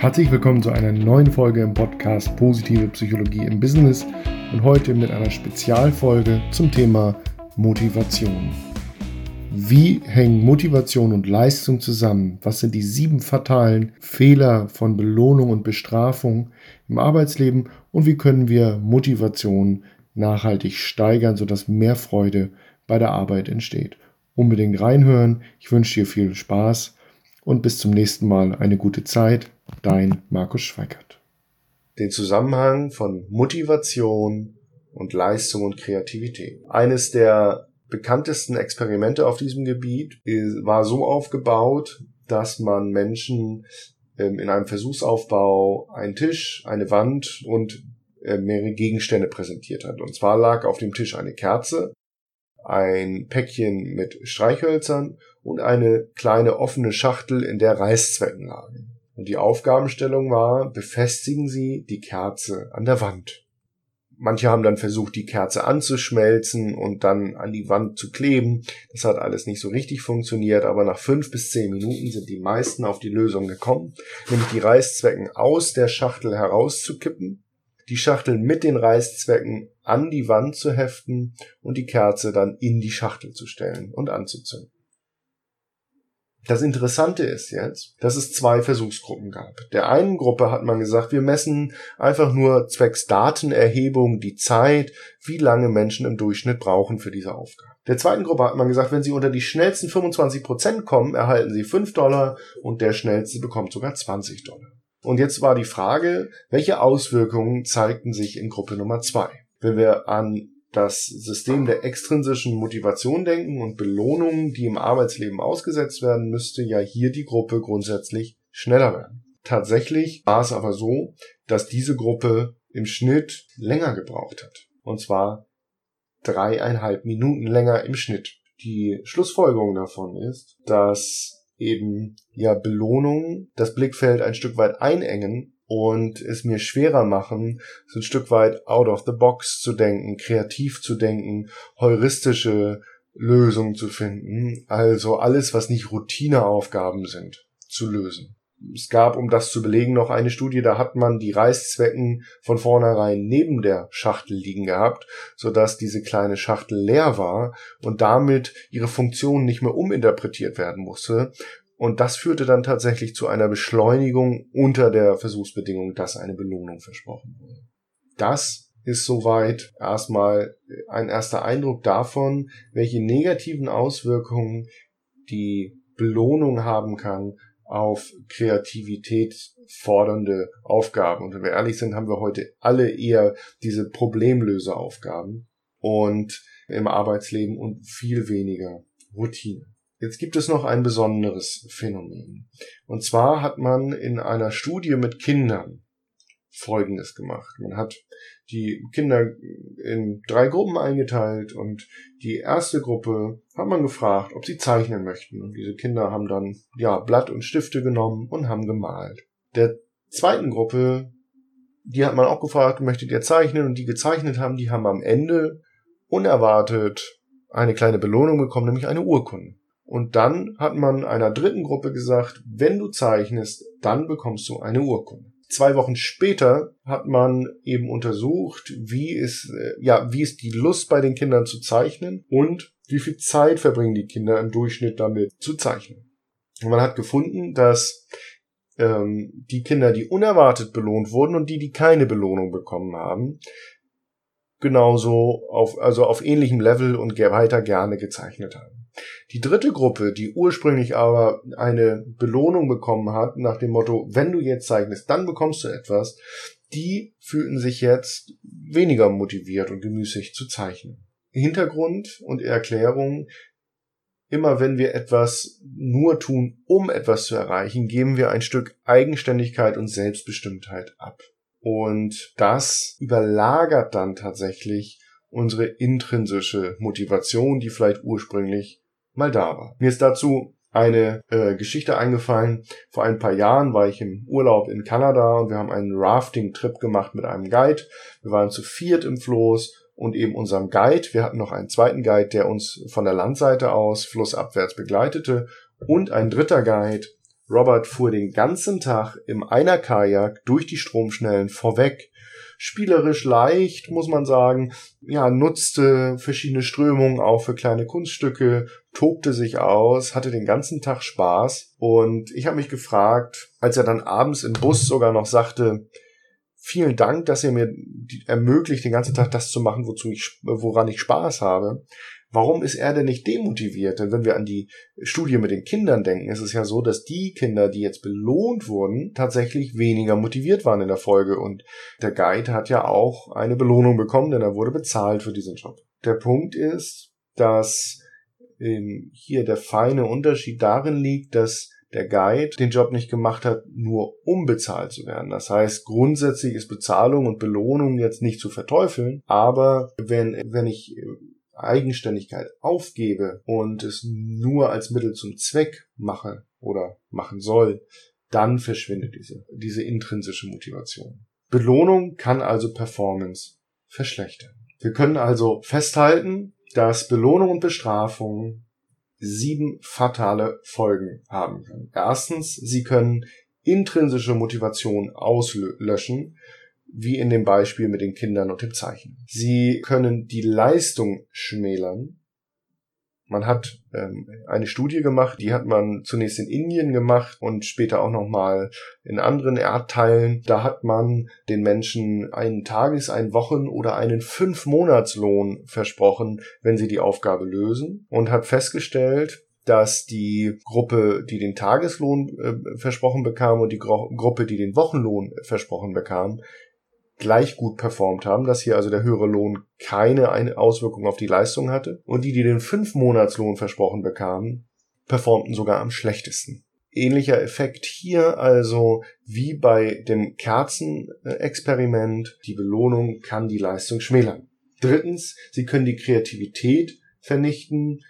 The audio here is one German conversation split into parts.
Herzlich willkommen zu einer neuen Folge im Podcast Positive Psychologie im Business und heute mit einer Spezialfolge zum Thema Motivation. Wie hängen Motivation und Leistung zusammen? Was sind die sieben fatalen Fehler von Belohnung und Bestrafung im Arbeitsleben? Und wie können wir Motivation nachhaltig steigern, sodass mehr Freude bei der Arbeit entsteht? Unbedingt reinhören. Ich wünsche dir viel Spaß und bis zum nächsten Mal eine gute Zeit. Dein Markus Schweikert. Den Zusammenhang von Motivation und Leistung und Kreativität. Eines der bekanntesten Experimente auf diesem Gebiet war so aufgebaut, dass man Menschen ähm, in einem Versuchsaufbau einen Tisch, eine Wand und äh, mehrere Gegenstände präsentiert hat. Und zwar lag auf dem Tisch eine Kerze, ein Päckchen mit Streichhölzern und eine kleine offene Schachtel, in der Reißzwecken lagen. Und die Aufgabenstellung war, befestigen Sie die Kerze an der Wand. Manche haben dann versucht, die Kerze anzuschmelzen und dann an die Wand zu kleben. Das hat alles nicht so richtig funktioniert, aber nach fünf bis zehn Minuten sind die meisten auf die Lösung gekommen, nämlich die Reißzwecken aus der Schachtel herauszukippen, die Schachtel mit den Reißzwecken an die Wand zu heften und die Kerze dann in die Schachtel zu stellen und anzuzünden. Das Interessante ist jetzt, dass es zwei Versuchsgruppen gab. Der einen Gruppe hat man gesagt, wir messen einfach nur zwecks Datenerhebung die Zeit, wie lange Menschen im Durchschnitt brauchen für diese Aufgabe. Der zweiten Gruppe hat man gesagt, wenn sie unter die schnellsten 25 Prozent kommen, erhalten sie 5 Dollar und der schnellste bekommt sogar 20 Dollar. Und jetzt war die Frage, welche Auswirkungen zeigten sich in Gruppe Nummer zwei? Wenn wir an das System der extrinsischen Motivation denken und Belohnungen, die im Arbeitsleben ausgesetzt werden, müsste ja hier die Gruppe grundsätzlich schneller werden. Tatsächlich war es aber so, dass diese Gruppe im Schnitt länger gebraucht hat. Und zwar dreieinhalb Minuten länger im Schnitt. Die Schlussfolgerung davon ist, dass eben ja Belohnungen das Blickfeld ein Stück weit einengen und es mir schwerer machen, so ein Stück weit out of the box zu denken, kreativ zu denken, heuristische Lösungen zu finden, also alles, was nicht Routineaufgaben sind, zu lösen. Es gab, um das zu belegen, noch eine Studie, da hat man die Reißzwecken von vornherein neben der Schachtel liegen gehabt, sodass diese kleine Schachtel leer war und damit ihre Funktion nicht mehr uminterpretiert werden musste, und das führte dann tatsächlich zu einer Beschleunigung unter der Versuchsbedingung, dass eine Belohnung versprochen wurde. Das ist soweit erstmal ein erster Eindruck davon, welche negativen Auswirkungen die Belohnung haben kann auf Kreativität fordernde Aufgaben. Und wenn wir ehrlich sind, haben wir heute alle eher diese Problemlöseaufgaben und im Arbeitsleben und viel weniger Routine. Jetzt gibt es noch ein besonderes Phänomen. Und zwar hat man in einer Studie mit Kindern Folgendes gemacht. Man hat die Kinder in drei Gruppen eingeteilt und die erste Gruppe hat man gefragt, ob sie zeichnen möchten. Und diese Kinder haben dann, ja, Blatt und Stifte genommen und haben gemalt. Der zweiten Gruppe, die hat man auch gefragt, möchtet ihr zeichnen? Und die gezeichnet haben, die haben am Ende unerwartet eine kleine Belohnung bekommen, nämlich eine Urkunde. Und dann hat man einer dritten Gruppe gesagt, wenn du zeichnest, dann bekommst du eine Urkunde. Zwei Wochen später hat man eben untersucht, wie ist, äh, ja, wie ist die Lust bei den Kindern zu zeichnen und wie viel Zeit verbringen die Kinder im Durchschnitt damit zu zeichnen. Und man hat gefunden, dass ähm, die Kinder, die unerwartet belohnt wurden und die, die keine Belohnung bekommen haben, genauso auf, also auf ähnlichem Level und weiter gerne gezeichnet haben. Die dritte Gruppe, die ursprünglich aber eine Belohnung bekommen hat, nach dem Motto, wenn du jetzt zeichnest, dann bekommst du etwas, die fühlten sich jetzt weniger motiviert und gemüßig zu zeichnen. Hintergrund und Erklärung, immer wenn wir etwas nur tun, um etwas zu erreichen, geben wir ein Stück Eigenständigkeit und Selbstbestimmtheit ab. Und das überlagert dann tatsächlich unsere intrinsische Motivation, die vielleicht ursprünglich mal da war. Mir ist dazu eine äh, Geschichte eingefallen. Vor ein paar Jahren war ich im Urlaub in Kanada und wir haben einen Rafting-Trip gemacht mit einem Guide. Wir waren zu viert im Floß und eben unserem Guide. Wir hatten noch einen zweiten Guide, der uns von der Landseite aus flussabwärts begleitete und ein dritter Guide Robert fuhr den ganzen Tag im Einer-Kajak durch die Stromschnellen vorweg. Spielerisch leicht, muss man sagen. Ja, nutzte verschiedene Strömungen auch für kleine Kunststücke, tobte sich aus, hatte den ganzen Tag Spaß. Und ich habe mich gefragt, als er dann abends im Bus sogar noch sagte, vielen Dank, dass ihr mir ermöglicht, den ganzen Tag das zu machen, wozu ich, woran ich Spaß habe. Warum ist er denn nicht demotiviert? Denn wenn wir an die Studie mit den Kindern denken, ist es ja so, dass die Kinder, die jetzt belohnt wurden, tatsächlich weniger motiviert waren in der Folge. Und der Guide hat ja auch eine Belohnung bekommen, denn er wurde bezahlt für diesen Job. Der Punkt ist, dass ähm, hier der feine Unterschied darin liegt, dass der Guide den Job nicht gemacht hat, nur um bezahlt zu werden. Das heißt, grundsätzlich ist Bezahlung und Belohnung jetzt nicht zu verteufeln, aber wenn, wenn ich Eigenständigkeit aufgebe und es nur als Mittel zum Zweck mache oder machen soll, dann verschwindet diese, diese intrinsische Motivation. Belohnung kann also Performance verschlechtern. Wir können also festhalten, dass Belohnung und Bestrafung sieben fatale Folgen haben können. Erstens, sie können intrinsische Motivation auslöschen, wie in dem Beispiel mit den Kindern und dem Zeichen. Sie können die Leistung schmälern. Man hat ähm, eine Studie gemacht, die hat man zunächst in Indien gemacht und später auch nochmal in anderen Erdteilen. Da hat man den Menschen einen Tages-, einen Wochen- oder einen Fünf-Monats-Lohn versprochen, wenn sie die Aufgabe lösen und hat festgestellt, dass die Gruppe, die den Tageslohn äh, versprochen bekam und die Gro Gruppe, die den Wochenlohn versprochen bekam, gleich gut performt haben, dass hier also der höhere Lohn keine Auswirkung auf die Leistung hatte und die, die den Fünf-Monats-Lohn versprochen bekamen, performten sogar am schlechtesten. Ähnlicher Effekt hier also wie bei dem Kerzenexperiment. Die Belohnung kann die Leistung schmälern. Drittens, sie können die Kreativität vernichten,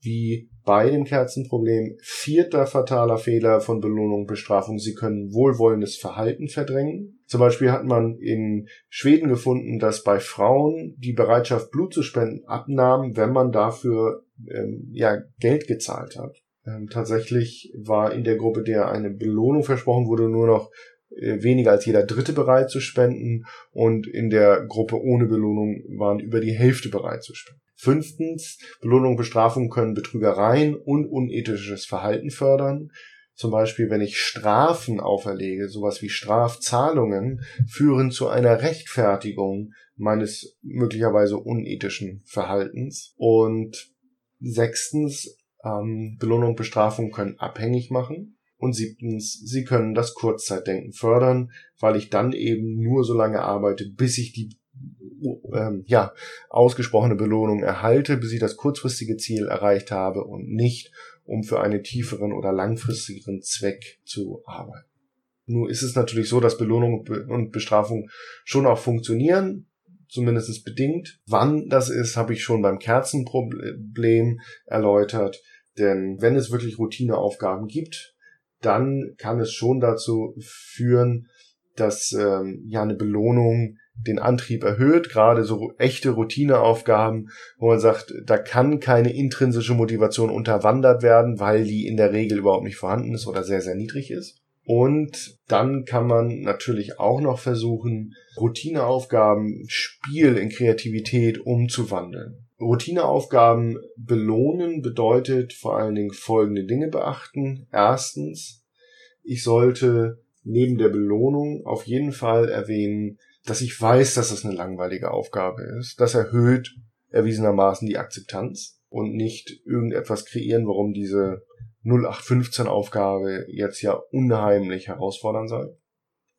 wie bei dem Kerzenproblem. Vierter fataler Fehler von Belohnung und Bestrafung. Sie können wohlwollendes Verhalten verdrängen. Zum Beispiel hat man in Schweden gefunden, dass bei Frauen die Bereitschaft, Blut zu spenden, abnahm, wenn man dafür ähm, ja Geld gezahlt hat. Ähm, tatsächlich war in der Gruppe, der eine Belohnung versprochen wurde, nur noch äh, weniger als jeder Dritte bereit zu spenden und in der Gruppe ohne Belohnung waren über die Hälfte bereit zu spenden. Fünftens, Belohnung und Bestrafung können Betrügereien und unethisches Verhalten fördern. Zum Beispiel, wenn ich Strafen auferlege, sowas wie Strafzahlungen, führen zu einer Rechtfertigung meines möglicherweise unethischen Verhaltens. Und sechstens, ähm, Belohnung und Bestrafung können abhängig machen. Und siebtens, sie können das Kurzzeitdenken fördern, weil ich dann eben nur so lange arbeite, bis ich die ähm, ja, ausgesprochene Belohnung erhalte, bis ich das kurzfristige Ziel erreicht habe und nicht, um für einen tieferen oder langfristigeren Zweck zu arbeiten. Nur ist es natürlich so, dass Belohnung und Bestrafung schon auch funktionieren, zumindest bedingt. Wann das ist, habe ich schon beim Kerzenproblem erläutert. Denn wenn es wirklich Routineaufgaben gibt, dann kann es schon dazu führen, dass ähm, ja eine Belohnung den Antrieb erhöht, gerade so echte Routineaufgaben, wo man sagt, da kann keine intrinsische Motivation unterwandert werden, weil die in der Regel überhaupt nicht vorhanden ist oder sehr, sehr niedrig ist. Und dann kann man natürlich auch noch versuchen, Routineaufgaben, Spiel in Kreativität umzuwandeln. Routineaufgaben belohnen bedeutet vor allen Dingen folgende Dinge beachten. Erstens, ich sollte neben der Belohnung auf jeden Fall erwähnen, dass ich weiß, dass es eine langweilige Aufgabe ist. Das erhöht erwiesenermaßen die Akzeptanz und nicht irgendetwas kreieren, warum diese 0815 Aufgabe jetzt ja unheimlich herausfordernd sei.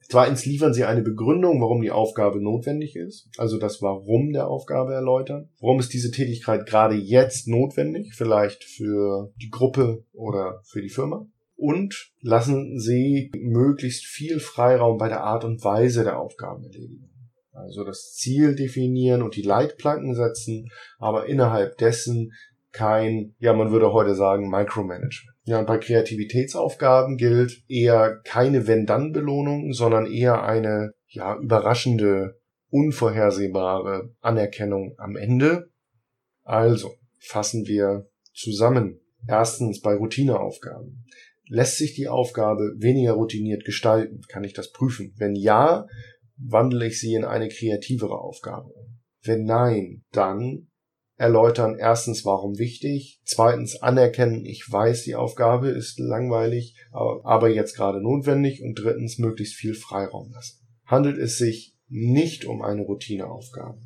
Zweitens liefern sie eine Begründung, warum die Aufgabe notwendig ist, also das Warum der Aufgabe erläutern. Warum ist diese Tätigkeit gerade jetzt notwendig, vielleicht für die Gruppe oder für die Firma? Und lassen sie möglichst viel Freiraum bei der Art und Weise der Aufgabenerledigung. Also das Ziel definieren und die Leitplanken setzen, aber innerhalb dessen kein, ja, man würde heute sagen, Micromanagement. Ja, und bei Kreativitätsaufgaben gilt eher keine Wenn-Dann-Belohnung, sondern eher eine, ja, überraschende, unvorhersehbare Anerkennung am Ende. Also, fassen wir zusammen. Erstens bei Routineaufgaben lässt sich die Aufgabe weniger routiniert gestalten? Kann ich das prüfen? Wenn ja, wandle ich sie in eine kreativere Aufgabe. Wenn nein, dann erläutern erstens, warum wichtig, zweitens anerkennen, ich weiß, die Aufgabe ist langweilig, aber jetzt gerade notwendig und drittens möglichst viel Freiraum lassen. Handelt es sich nicht um eine Routineaufgabe.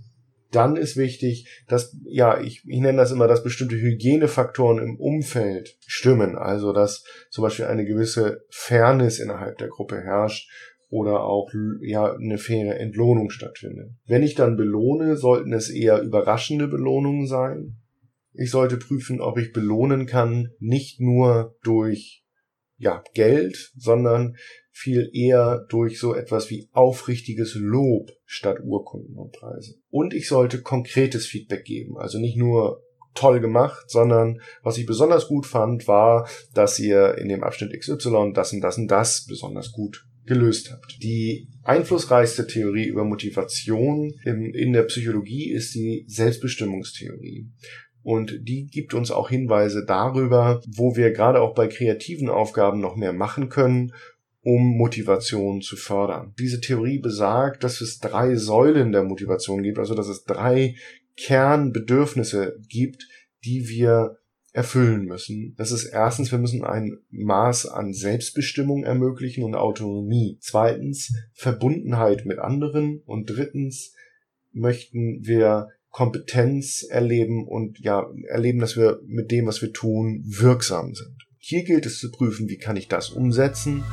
Dann ist wichtig, dass, ja, ich, ich nenne das immer, dass bestimmte Hygienefaktoren im Umfeld stimmen. Also, dass zum Beispiel eine gewisse Fairness innerhalb der Gruppe herrscht oder auch ja eine faire Entlohnung stattfindet. Wenn ich dann belohne, sollten es eher überraschende Belohnungen sein. Ich sollte prüfen, ob ich belohnen kann, nicht nur durch ja, Geld, sondern viel eher durch so etwas wie aufrichtiges Lob statt Urkunden und Preise. Und ich sollte konkretes Feedback geben, also nicht nur toll gemacht, sondern was ich besonders gut fand, war, dass ihr in dem Abschnitt XY das und das und das besonders gut gelöst habt. Die einflussreichste Theorie über Motivation in der Psychologie ist die Selbstbestimmungstheorie. Und die gibt uns auch Hinweise darüber, wo wir gerade auch bei kreativen Aufgaben noch mehr machen können, um Motivation zu fördern. Diese Theorie besagt, dass es drei Säulen der Motivation gibt, also dass es drei Kernbedürfnisse gibt, die wir erfüllen müssen. Das ist erstens, wir müssen ein Maß an Selbstbestimmung ermöglichen und Autonomie. Zweitens, Verbundenheit mit anderen. Und drittens, möchten wir Kompetenz erleben und ja, erleben, dass wir mit dem, was wir tun, wirksam sind. Hier gilt es zu prüfen, wie kann ich das umsetzen.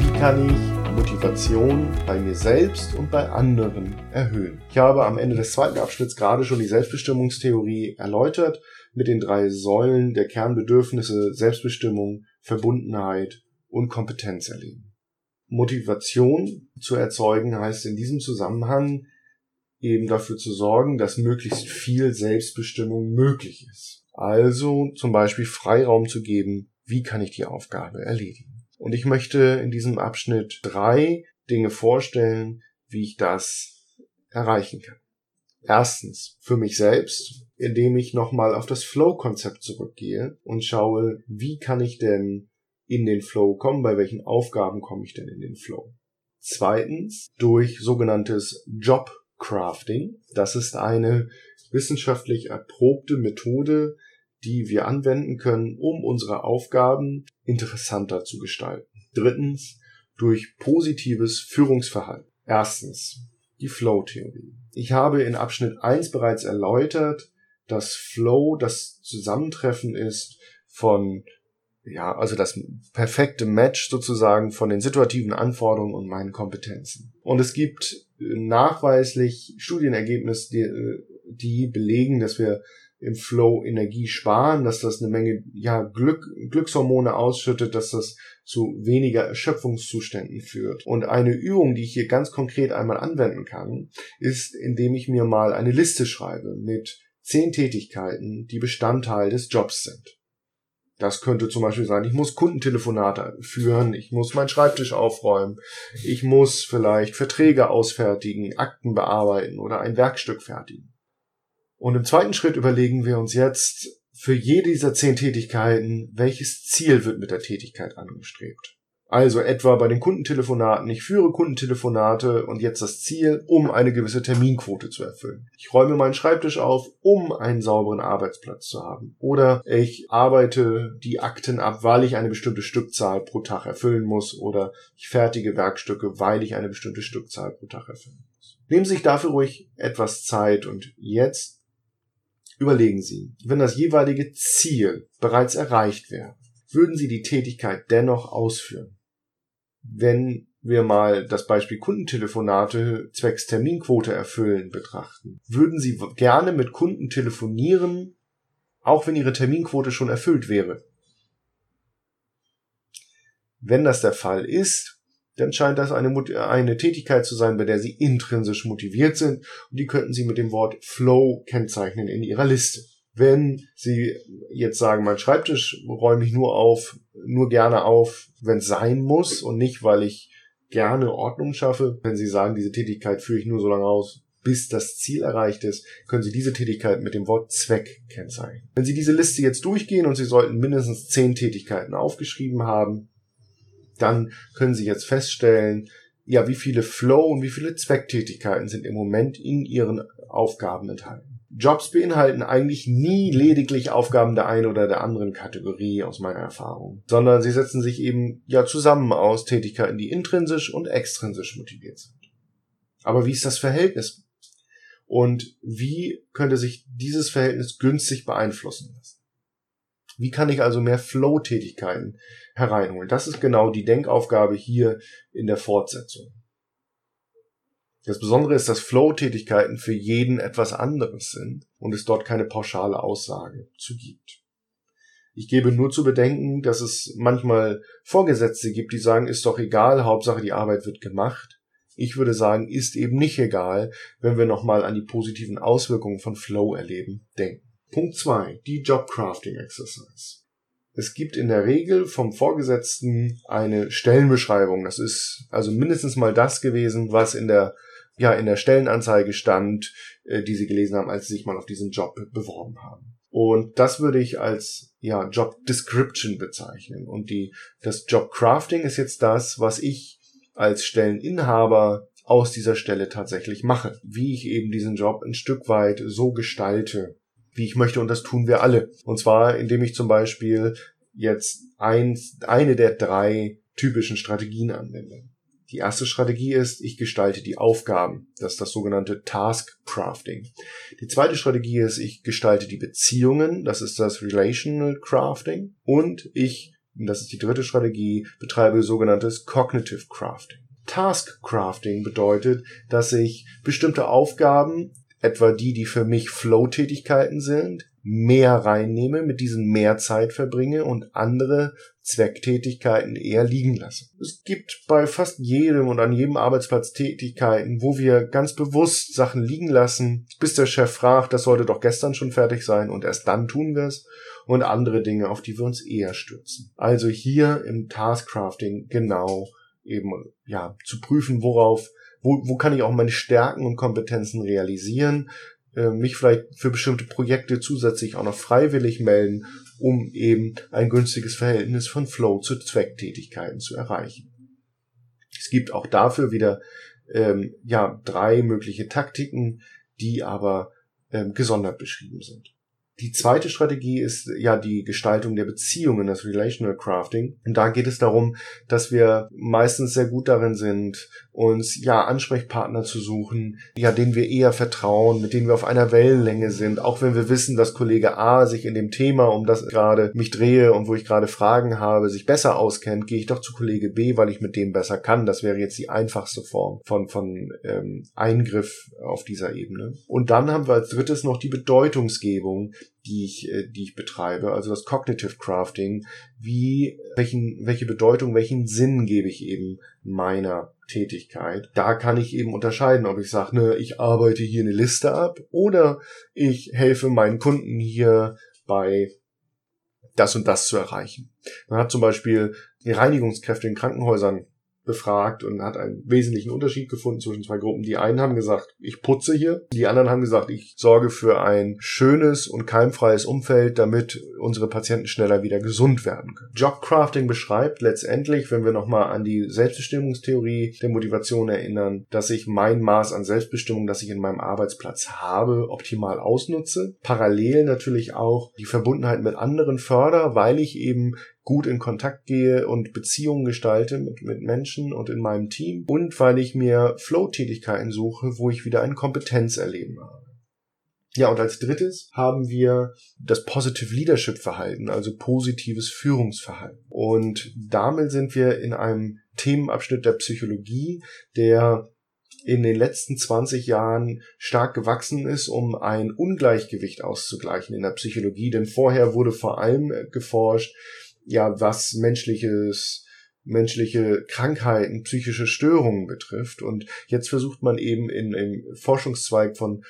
Wie kann ich Motivation bei mir selbst und bei anderen erhöhen. Ich habe am Ende des zweiten Abschnitts gerade schon die Selbstbestimmungstheorie erläutert mit den drei Säulen der Kernbedürfnisse Selbstbestimmung, Verbundenheit und Kompetenz erleben. Motivation zu erzeugen heißt in diesem Zusammenhang eben dafür zu sorgen, dass möglichst viel Selbstbestimmung möglich ist. Also zum Beispiel Freiraum zu geben, wie kann ich die Aufgabe erledigen. Und ich möchte in diesem Abschnitt drei Dinge vorstellen, wie ich das erreichen kann. Erstens, für mich selbst, indem ich nochmal auf das Flow-Konzept zurückgehe und schaue, wie kann ich denn in den Flow kommen, bei welchen Aufgaben komme ich denn in den Flow. Zweitens, durch sogenanntes Job-Crafting. Das ist eine wissenschaftlich erprobte Methode, die wir anwenden können, um unsere Aufgaben interessanter zu gestalten. Drittens, durch positives Führungsverhalten. Erstens, die Flow-Theorie. Ich habe in Abschnitt 1 bereits erläutert, dass Flow das Zusammentreffen ist von ja, also das perfekte Match sozusagen von den situativen Anforderungen und meinen Kompetenzen. Und es gibt nachweislich Studienergebnisse, die, die belegen, dass wir im Flow Energie sparen, dass das eine Menge ja, Glück, Glückshormone ausschüttet, dass das zu weniger Erschöpfungszuständen führt. Und eine Übung, die ich hier ganz konkret einmal anwenden kann, ist, indem ich mir mal eine Liste schreibe mit zehn Tätigkeiten, die Bestandteil des Jobs sind. Das könnte zum Beispiel sein, ich muss Kundentelefonate führen, ich muss meinen Schreibtisch aufräumen, ich muss vielleicht Verträge ausfertigen, Akten bearbeiten oder ein Werkstück fertigen. Und im zweiten Schritt überlegen wir uns jetzt für jede dieser zehn Tätigkeiten, welches Ziel wird mit der Tätigkeit angestrebt. Also etwa bei den Kundentelefonaten, ich führe Kundentelefonate und jetzt das Ziel, um eine gewisse Terminquote zu erfüllen. Ich räume meinen Schreibtisch auf, um einen sauberen Arbeitsplatz zu haben. Oder ich arbeite die Akten ab, weil ich eine bestimmte Stückzahl pro Tag erfüllen muss. Oder ich fertige Werkstücke, weil ich eine bestimmte Stückzahl pro Tag erfüllen muss. Nehmen Sie sich dafür ruhig etwas Zeit und jetzt Überlegen Sie, wenn das jeweilige Ziel bereits erreicht wäre, würden Sie die Tätigkeit dennoch ausführen? Wenn wir mal das Beispiel Kundentelefonate zwecks Terminquote erfüllen betrachten, würden Sie gerne mit Kunden telefonieren, auch wenn Ihre Terminquote schon erfüllt wäre? Wenn das der Fall ist, dann scheint das eine, eine Tätigkeit zu sein, bei der Sie intrinsisch motiviert sind und die könnten Sie mit dem Wort Flow kennzeichnen in Ihrer Liste. Wenn Sie jetzt sagen, mein Schreibtisch räume ich nur auf, nur gerne auf, wenn es sein muss und nicht, weil ich gerne Ordnung schaffe. Wenn Sie sagen, diese Tätigkeit führe ich nur so lange aus, bis das Ziel erreicht ist, können Sie diese Tätigkeit mit dem Wort Zweck kennzeichnen. Wenn Sie diese Liste jetzt durchgehen und Sie sollten mindestens zehn Tätigkeiten aufgeschrieben haben, dann können Sie jetzt feststellen, ja, wie viele Flow und wie viele Zwecktätigkeiten sind im Moment in Ihren Aufgaben enthalten. Jobs beinhalten eigentlich nie lediglich Aufgaben der einen oder der anderen Kategorie aus meiner Erfahrung, sondern sie setzen sich eben ja zusammen aus Tätigkeiten, die intrinsisch und extrinsisch motiviert sind. Aber wie ist das Verhältnis? Und wie könnte sich dieses Verhältnis günstig beeinflussen lassen? Wie kann ich also mehr Flow-Tätigkeiten hereinholen? Das ist genau die Denkaufgabe hier in der Fortsetzung. Das Besondere ist, dass Flow-Tätigkeiten für jeden etwas anderes sind und es dort keine pauschale Aussage zu gibt. Ich gebe nur zu bedenken, dass es manchmal Vorgesetzte gibt, die sagen, ist doch egal, Hauptsache die Arbeit wird gemacht. Ich würde sagen, ist eben nicht egal, wenn wir nochmal an die positiven Auswirkungen von Flow erleben denken. Punkt zwei: Die Job Crafting Exercise. Es gibt in der Regel vom Vorgesetzten eine Stellenbeschreibung. Das ist also mindestens mal das gewesen, was in der ja in der Stellenanzeige stand, äh, die Sie gelesen haben, als Sie sich mal auf diesen Job beworben haben. Und das würde ich als ja Job Description bezeichnen. Und die das Job Crafting ist jetzt das, was ich als Stelleninhaber aus dieser Stelle tatsächlich mache. Wie ich eben diesen Job ein Stück weit so gestalte, wie ich möchte und das tun wir alle. Und zwar, indem ich zum Beispiel jetzt eins, eine der drei typischen Strategien anwende. Die erste Strategie ist, ich gestalte die Aufgaben. Das ist das sogenannte Task Crafting. Die zweite Strategie ist, ich gestalte die Beziehungen. Das ist das Relational Crafting. Und ich, das ist die dritte Strategie, betreibe sogenanntes Cognitive Crafting. Task Crafting bedeutet, dass ich bestimmte Aufgaben etwa die, die für mich Flow-Tätigkeiten sind, mehr reinnehme, mit diesen mehr Zeit verbringe und andere Zwecktätigkeiten eher liegen lasse. Es gibt bei fast jedem und an jedem Arbeitsplatz Tätigkeiten, wo wir ganz bewusst Sachen liegen lassen, bis der Chef fragt, das sollte doch gestern schon fertig sein und erst dann tun wir es und andere Dinge, auf die wir uns eher stürzen. Also hier im Taskcrafting genau eben ja zu prüfen, worauf wo, wo kann ich auch meine Stärken und Kompetenzen realisieren, äh, mich vielleicht für bestimmte Projekte zusätzlich auch noch freiwillig melden, um eben ein günstiges Verhältnis von Flow zu Zwecktätigkeiten zu erreichen. Es gibt auch dafür wieder ähm, ja drei mögliche Taktiken, die aber ähm, gesondert beschrieben sind. Die zweite Strategie ist ja die Gestaltung der Beziehungen, das Relational Crafting. Und da geht es darum, dass wir meistens sehr gut darin sind, uns ja Ansprechpartner zu suchen, ja, denen wir eher vertrauen, mit denen wir auf einer Wellenlänge sind, auch wenn wir wissen, dass Kollege A sich in dem Thema, um das gerade mich drehe und wo ich gerade Fragen habe, sich besser auskennt, gehe ich doch zu Kollege B, weil ich mit dem besser kann. Das wäre jetzt die einfachste Form von, von ähm, Eingriff auf dieser Ebene. Und dann haben wir als drittes noch die Bedeutungsgebung, die ich, äh, die ich betreibe, also das Cognitive Crafting. Wie, welchen, welche Bedeutung, welchen Sinn gebe ich eben meiner Tätigkeit. Da kann ich eben unterscheiden, ob ich sage, ne, ich arbeite hier eine Liste ab oder ich helfe meinen Kunden hier bei das und das zu erreichen. Man hat zum Beispiel die Reinigungskräfte in Krankenhäusern befragt und hat einen wesentlichen Unterschied gefunden zwischen zwei Gruppen. Die einen haben gesagt, ich putze hier. Die anderen haben gesagt, ich sorge für ein schönes und keimfreies Umfeld, damit unsere Patienten schneller wieder gesund werden können. Jobcrafting beschreibt letztendlich, wenn wir nochmal an die Selbstbestimmungstheorie der Motivation erinnern, dass ich mein Maß an Selbstbestimmung, das ich in meinem Arbeitsplatz habe, optimal ausnutze. Parallel natürlich auch die Verbundenheit mit anderen förder, weil ich eben gut in Kontakt gehe und Beziehungen gestalte mit, mit Menschen und in meinem Team und weil ich mir Flow-Tätigkeiten suche, wo ich wieder ein Kompetenzerleben habe. Ja, und als drittes haben wir das Positive Leadership Verhalten, also positives Führungsverhalten. Und damit sind wir in einem Themenabschnitt der Psychologie, der in den letzten 20 Jahren stark gewachsen ist, um ein Ungleichgewicht auszugleichen in der Psychologie. Denn vorher wurde vor allem geforscht, ja, was menschliches, menschliche Krankheiten, psychische Störungen betrifft. Und jetzt versucht man eben in, im Forschungszweig von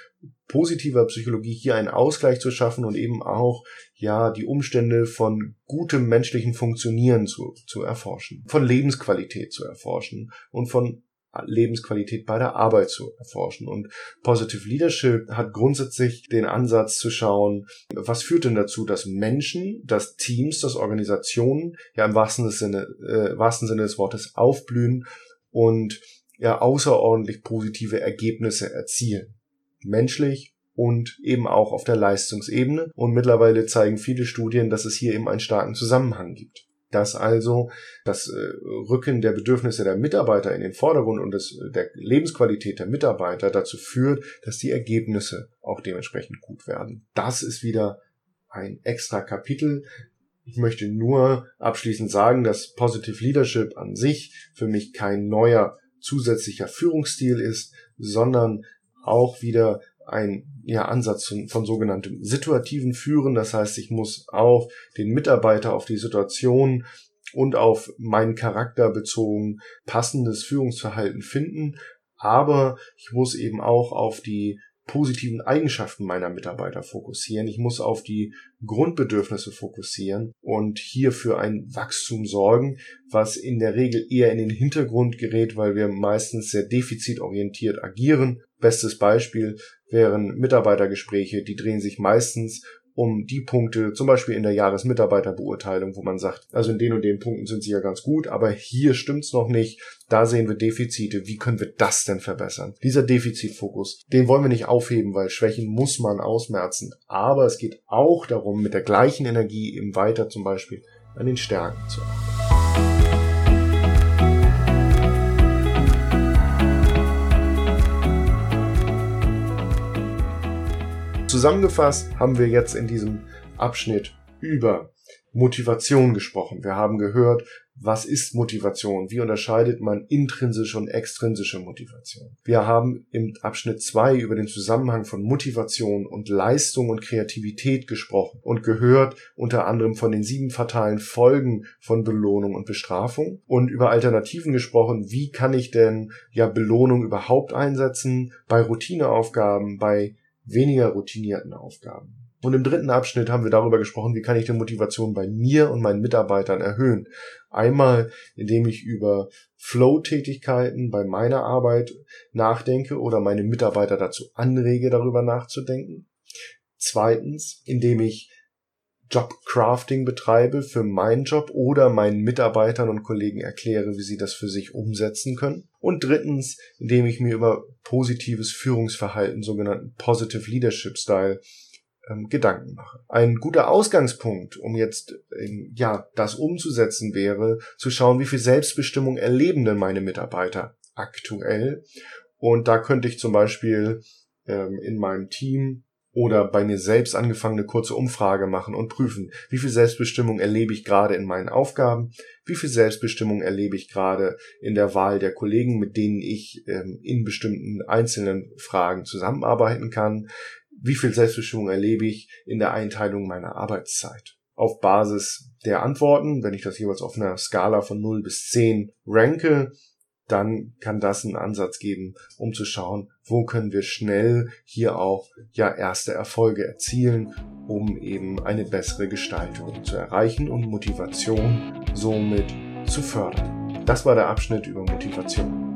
positiver Psychologie hier einen Ausgleich zu schaffen und eben auch, ja, die Umstände von gutem menschlichen Funktionieren zu, zu erforschen, von Lebensqualität zu erforschen und von Lebensqualität bei der Arbeit zu erforschen. Und Positive Leadership hat grundsätzlich den Ansatz zu schauen, was führt denn dazu, dass Menschen, dass Teams, dass Organisationen ja im wahrsten Sinne, äh, wahrsten Sinne des Wortes aufblühen und ja außerordentlich positive Ergebnisse erzielen. Menschlich und eben auch auf der Leistungsebene. Und mittlerweile zeigen viele Studien, dass es hier eben einen starken Zusammenhang gibt dass also das äh, Rücken der Bedürfnisse der Mitarbeiter in den Vordergrund und das, der Lebensqualität der Mitarbeiter dazu führt, dass die Ergebnisse auch dementsprechend gut werden. Das ist wieder ein extra Kapitel. Ich möchte nur abschließend sagen, dass Positive Leadership an sich für mich kein neuer zusätzlicher Führungsstil ist, sondern auch wieder ein ja, Ansatz von, von sogenanntem situativen Führen. Das heißt, ich muss auf den Mitarbeiter, auf die Situation und auf meinen Charakter bezogen passendes Führungsverhalten finden. Aber ich muss eben auch auf die positiven Eigenschaften meiner Mitarbeiter fokussieren. Ich muss auf die Grundbedürfnisse fokussieren und hier für ein Wachstum sorgen, was in der Regel eher in den Hintergrund gerät, weil wir meistens sehr defizitorientiert agieren. Bestes Beispiel wären Mitarbeitergespräche, die drehen sich meistens um die Punkte, zum Beispiel in der Jahresmitarbeiterbeurteilung, wo man sagt, also in den und den Punkten sind sie ja ganz gut, aber hier stimmt's noch nicht, da sehen wir Defizite, wie können wir das denn verbessern? Dieser Defizitfokus, den wollen wir nicht aufheben, weil Schwächen muss man ausmerzen, aber es geht auch darum, mit der gleichen Energie eben weiter zum Beispiel an den Stärken zu arbeiten. Zusammengefasst haben wir jetzt in diesem Abschnitt über Motivation gesprochen. Wir haben gehört, was ist Motivation? Wie unterscheidet man intrinsische und extrinsische Motivation? Wir haben im Abschnitt zwei über den Zusammenhang von Motivation und Leistung und Kreativität gesprochen und gehört unter anderem von den sieben fatalen Folgen von Belohnung und Bestrafung und über Alternativen gesprochen. Wie kann ich denn ja Belohnung überhaupt einsetzen bei Routineaufgaben, bei weniger routinierten Aufgaben. Und im dritten Abschnitt haben wir darüber gesprochen, wie kann ich die Motivation bei mir und meinen Mitarbeitern erhöhen. Einmal, indem ich über Flow-Tätigkeiten bei meiner Arbeit nachdenke oder meine Mitarbeiter dazu anrege, darüber nachzudenken. Zweitens, indem ich Jobcrafting betreibe für meinen Job oder meinen Mitarbeitern und Kollegen erkläre, wie sie das für sich umsetzen können. Und drittens, indem ich mir über positives Führungsverhalten, sogenannten Positive Leadership Style, ähm, Gedanken mache. Ein guter Ausgangspunkt, um jetzt ähm, ja das umzusetzen, wäre zu schauen, wie viel Selbstbestimmung erleben denn meine Mitarbeiter aktuell. Und da könnte ich zum Beispiel ähm, in meinem Team oder bei mir selbst angefangene kurze Umfrage machen und prüfen, wie viel Selbstbestimmung erlebe ich gerade in meinen Aufgaben, wie viel Selbstbestimmung erlebe ich gerade in der Wahl der Kollegen, mit denen ich ähm, in bestimmten einzelnen Fragen zusammenarbeiten kann, wie viel Selbstbestimmung erlebe ich in der Einteilung meiner Arbeitszeit. Auf Basis der Antworten, wenn ich das jeweils auf einer Skala von 0 bis 10 ranke, dann kann das einen Ansatz geben, um zu schauen, wo können wir schnell hier auch ja erste Erfolge erzielen, um eben eine bessere Gestaltung zu erreichen und Motivation somit zu fördern. Das war der Abschnitt über Motivation.